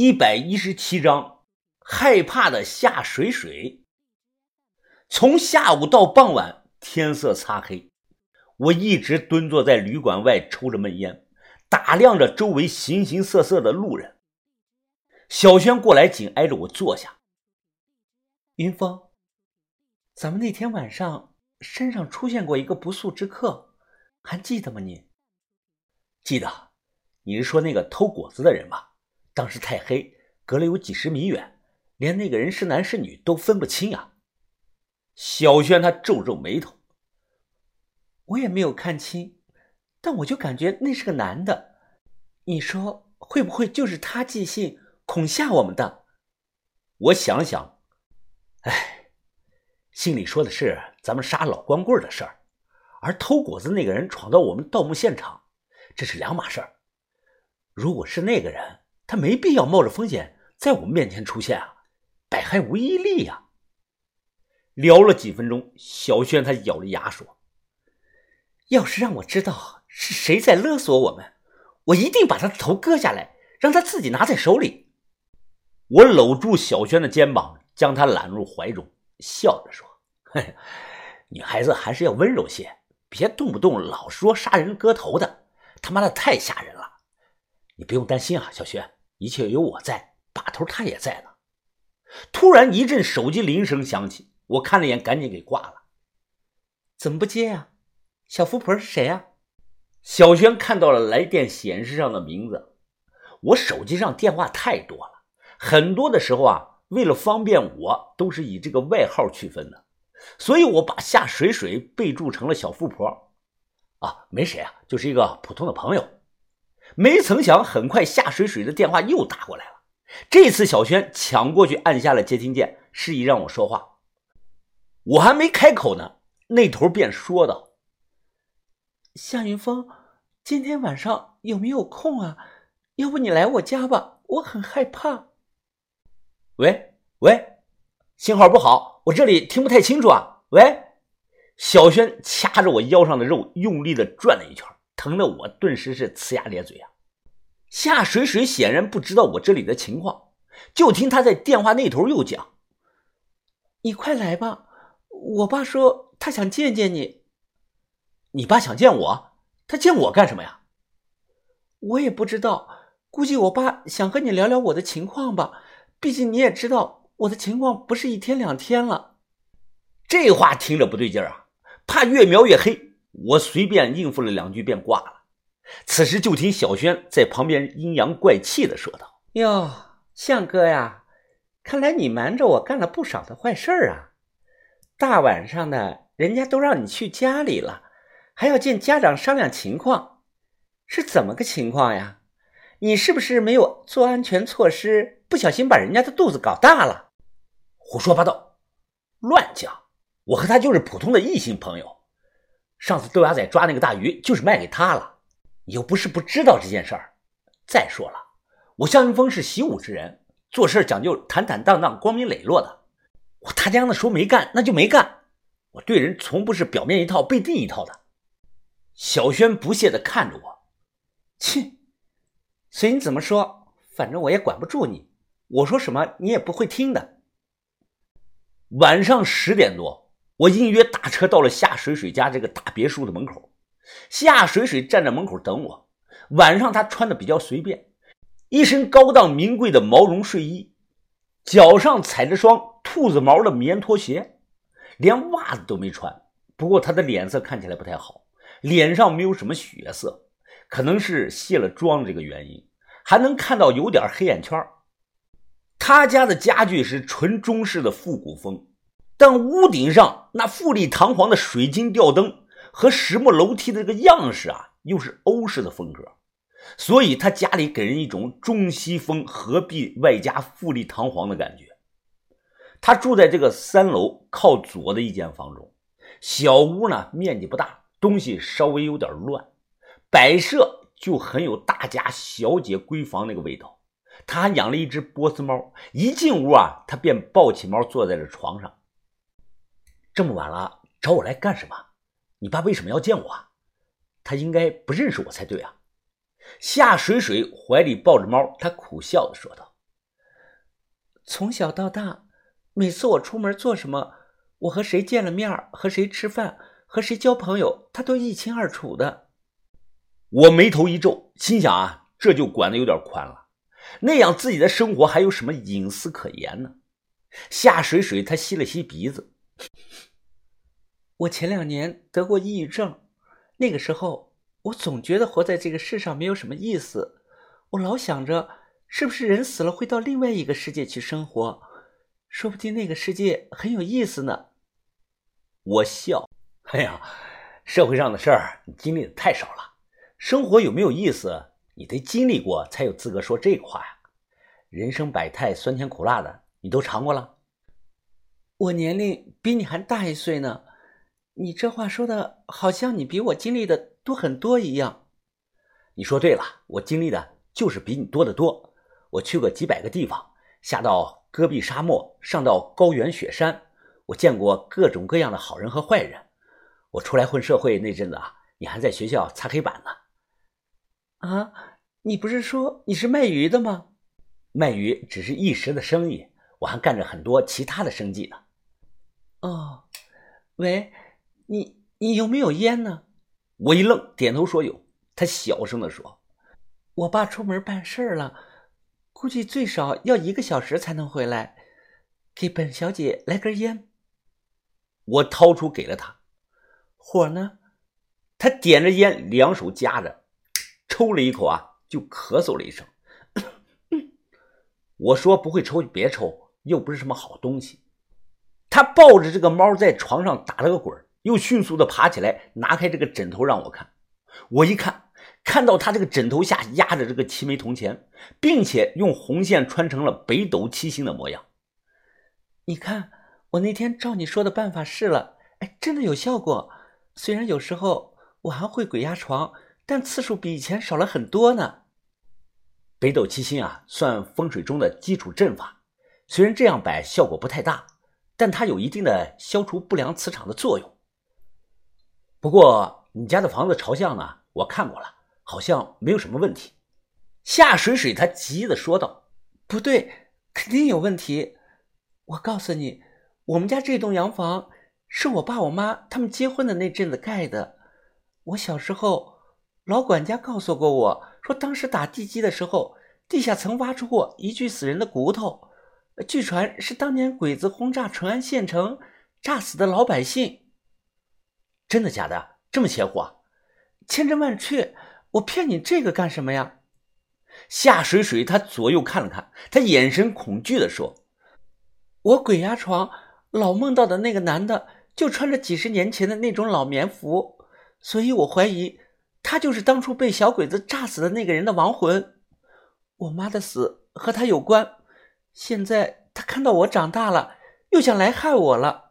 一百一十七章，害怕的夏水水。从下午到傍晚，天色擦黑，我一直蹲坐在旅馆外抽着闷烟，打量着周围形形色色的路人。小轩过来，紧挨着我坐下。云峰，咱们那天晚上身上出现过一个不速之客，还记得吗？你记得？你是说那个偷果子的人吧？当时太黑，隔了有几十米远，连那个人是男是女都分不清啊。小轩他皱皱眉头，我也没有看清，但我就感觉那是个男的。你说会不会就是他寄信？恐吓我们的，我想想，哎，信里说的是咱们杀老光棍的事儿，而偷果子那个人闯到我们盗墓现场，这是两码事儿。如果是那个人，他没必要冒着风险在我们面前出现啊，百害无一利呀。聊了几分钟，小轩他咬着牙说：“要是让我知道是谁在勒索我们，我一定把他的头割下来，让他自己拿在手里。”我搂住小轩的肩膀，将他揽入怀中，笑着说：“嘿，女孩子还是要温柔些，别动不动老说杀人割头的，他妈的太吓人了。你不用担心啊，小轩，一切有我在，把头他也在呢。”突然一阵手机铃声响起，我看了眼，赶紧给挂了。怎么不接呀？小富婆是谁呀？小轩看到了来电显示上的名字，我手机上电话太多了。很多的时候啊，为了方便我，都是以这个外号区分的，所以我把夏水水备注成了小富婆。啊，没谁啊，就是一个普通的朋友。没曾想，很快夏水水的电话又打过来了。这次小轩抢过去按下了接听键，示意让我说话。我还没开口呢，那头便说道：“夏云峰，今天晚上有没有空啊？要不你来我家吧，我很害怕。”喂喂，信号不好，我这里听不太清楚啊。喂，小轩掐着我腰上的肉，用力的转了一圈，疼得我顿时是呲牙咧嘴啊。夏水水显然不知道我这里的情况，就听他在电话那头又讲：“你快来吧，我爸说他想见见你。你爸想见我？他见我干什么呀？我也不知道，估计我爸想和你聊聊我的情况吧。”毕竟你也知道我的情况不是一天两天了，这话听着不对劲儿啊！怕越描越黑，我随便应付了两句便挂了。此时就听小轩在旁边阴阳怪气的说道：“哟，向哥呀，看来你瞒着我干了不少的坏事啊！大晚上的，人家都让你去家里了，还要见家长商量情况，是怎么个情况呀？你是不是没有做安全措施？”不小心把人家的肚子搞大了，胡说八道，乱讲！我和他就是普通的异性朋友。上次豆芽仔抓那个大鱼，就是卖给他了。你又不是不知道这件事儿。再说了，我向云峰是习武之人，做事讲究坦坦荡荡、光明磊落的。我他娘的说没干，那就没干。我对人从不是表面一套背地一套的。小轩不屑地看着我，切，随你怎么说，反正我也管不住你。我说什么你也不会听的。晚上十点多，我应约打车到了夏水水家这个大别墅的门口。夏水水站在门口等我。晚上她穿的比较随便，一身高档名贵的毛绒睡衣，脚上踩着双兔子毛的棉拖鞋，连袜子都没穿。不过她的脸色看起来不太好，脸上没有什么血色，可能是卸了妆这个原因，还能看到有点黑眼圈。他家的家具是纯中式的复古风，但屋顶上那富丽堂皇的水晶吊灯和实木楼梯的这个样式啊，又是欧式的风格，所以他家里给人一种中西风合璧外加富丽堂皇的感觉。他住在这个三楼靠左的一间房中，小屋呢面积不大，东西稍微有点乱，摆设就很有大家小姐闺房那个味道。他还养了一只波斯猫，一进屋啊，他便抱起猫坐在了床上。这么晚了，找我来干什么？你爸为什么要见我？他应该不认识我才对啊！夏水水怀里抱着猫，他苦笑的说道：“从小到大，每次我出门做什么，我和谁见了面和谁吃饭，和谁交朋友，他都一清二楚的。我眉头一皱，心想啊，这就管的有点宽了。那样自己的生活还有什么隐私可言呢？夏水水他吸了吸鼻子，我前两年得过抑郁症，那个时候我总觉得活在这个世上没有什么意思，我老想着是不是人死了会到另外一个世界去生活，说不定那个世界很有意思呢。我笑，哎呀，社会上的事儿你经历的太少了，生活有没有意思？你得经历过才有资格说这个话呀！人生百态，酸甜苦辣的，你都尝过了。我年龄比你还大一岁呢，你这话说的好像你比我经历的多很多一样。你说对了，我经历的就是比你多得多。我去过几百个地方，下到戈壁沙漠，上到高原雪山，我见过各种各样的好人和坏人。我出来混社会那阵子啊，你还在学校擦黑板呢。啊，你不是说你是卖鱼的吗？卖鱼只是一时的生意，我还干着很多其他的生计呢。哦，喂，你你有没有烟呢？我一愣，点头说有。他小声的说：“我爸出门办事了，估计最少要一个小时才能回来。给本小姐来根烟。”我掏出给了他。火呢？他点着烟，两手夹着。抽了一口啊，就咳嗽了一声。我说不会抽就别抽，又不是什么好东西。他抱着这个猫在床上打了个滚，又迅速的爬起来，拿开这个枕头让我看。我一看，看到他这个枕头下压着这个七枚铜钱，并且用红线穿成了北斗七星的模样。你看，我那天照你说的办法试了，哎，真的有效果。虽然有时候我还会鬼压床。但次数比以前少了很多呢。北斗七星啊，算风水中的基础阵法。虽然这样摆效果不太大，但它有一定的消除不良磁场的作用。不过你家的房子朝向呢，我看过了，好像没有什么问题。夏水水他急的说道：“不对，肯定有问题。我告诉你，我们家这栋洋房是我爸我妈他们结婚的那阵子盖的。我小时候。”老管家告诉过我说，当时打地基的时候，地下曾挖出过一具死人的骨头，据传是当年鬼子轰炸淳安县城炸死的老百姓。真的假的？这么邪乎啊？千真万确！我骗你这个干什么呀？夏水水他左右看了看，他眼神恐惧地说：“我鬼压床，老梦到的那个男的就穿着几十年前的那种老棉服，所以我怀疑。”他就是当初被小鬼子炸死的那个人的亡魂，我妈的死和他有关。现在他看到我长大了，又想来害我了。